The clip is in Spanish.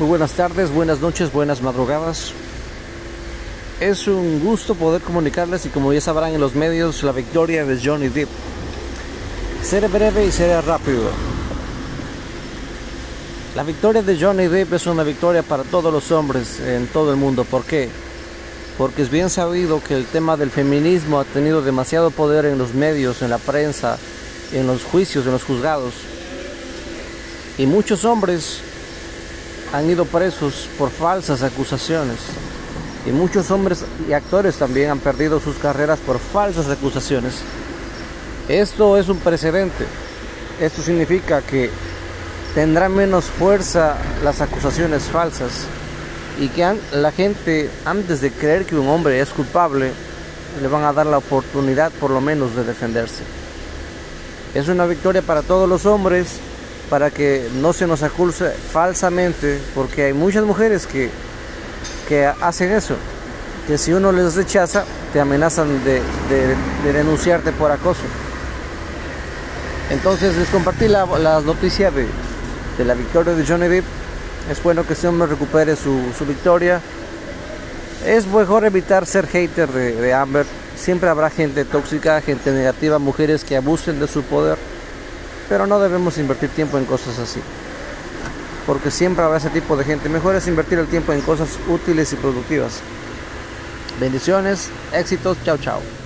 Muy buenas tardes, buenas noches, buenas madrugadas. Es un gusto poder comunicarles y como ya sabrán en los medios la victoria de Johnny Depp. Seré breve y seré rápido. La victoria de Johnny Depp es una victoria para todos los hombres en todo el mundo. ¿Por qué? Porque es bien sabido que el tema del feminismo ha tenido demasiado poder en los medios, en la prensa, en los juicios, en los juzgados. Y muchos hombres han ido presos por falsas acusaciones. Y muchos hombres y actores también han perdido sus carreras por falsas acusaciones. Esto es un precedente. Esto significa que tendrá menos fuerza las acusaciones falsas y que la gente antes de creer que un hombre es culpable le van a dar la oportunidad por lo menos de defenderse. Es una victoria para todos los hombres para que no se nos acuse falsamente, porque hay muchas mujeres que, que hacen eso, que si uno les rechaza, te amenazan de, denunciarte por acoso. Entonces les compartí la, la noticia de, la victoria de Johnny Depp. Es bueno que ese hombre recupere su, victoria. Es mejor evitar ser hater de, de Amber. Siempre habrá gente tóxica, gente negativa, mujeres que abusen de su poder pero no debemos invertir tiempo en cosas así. Porque siempre habrá ese tipo de gente. Mejor es invertir el tiempo en cosas útiles y productivas. Bendiciones, éxitos, chao chao.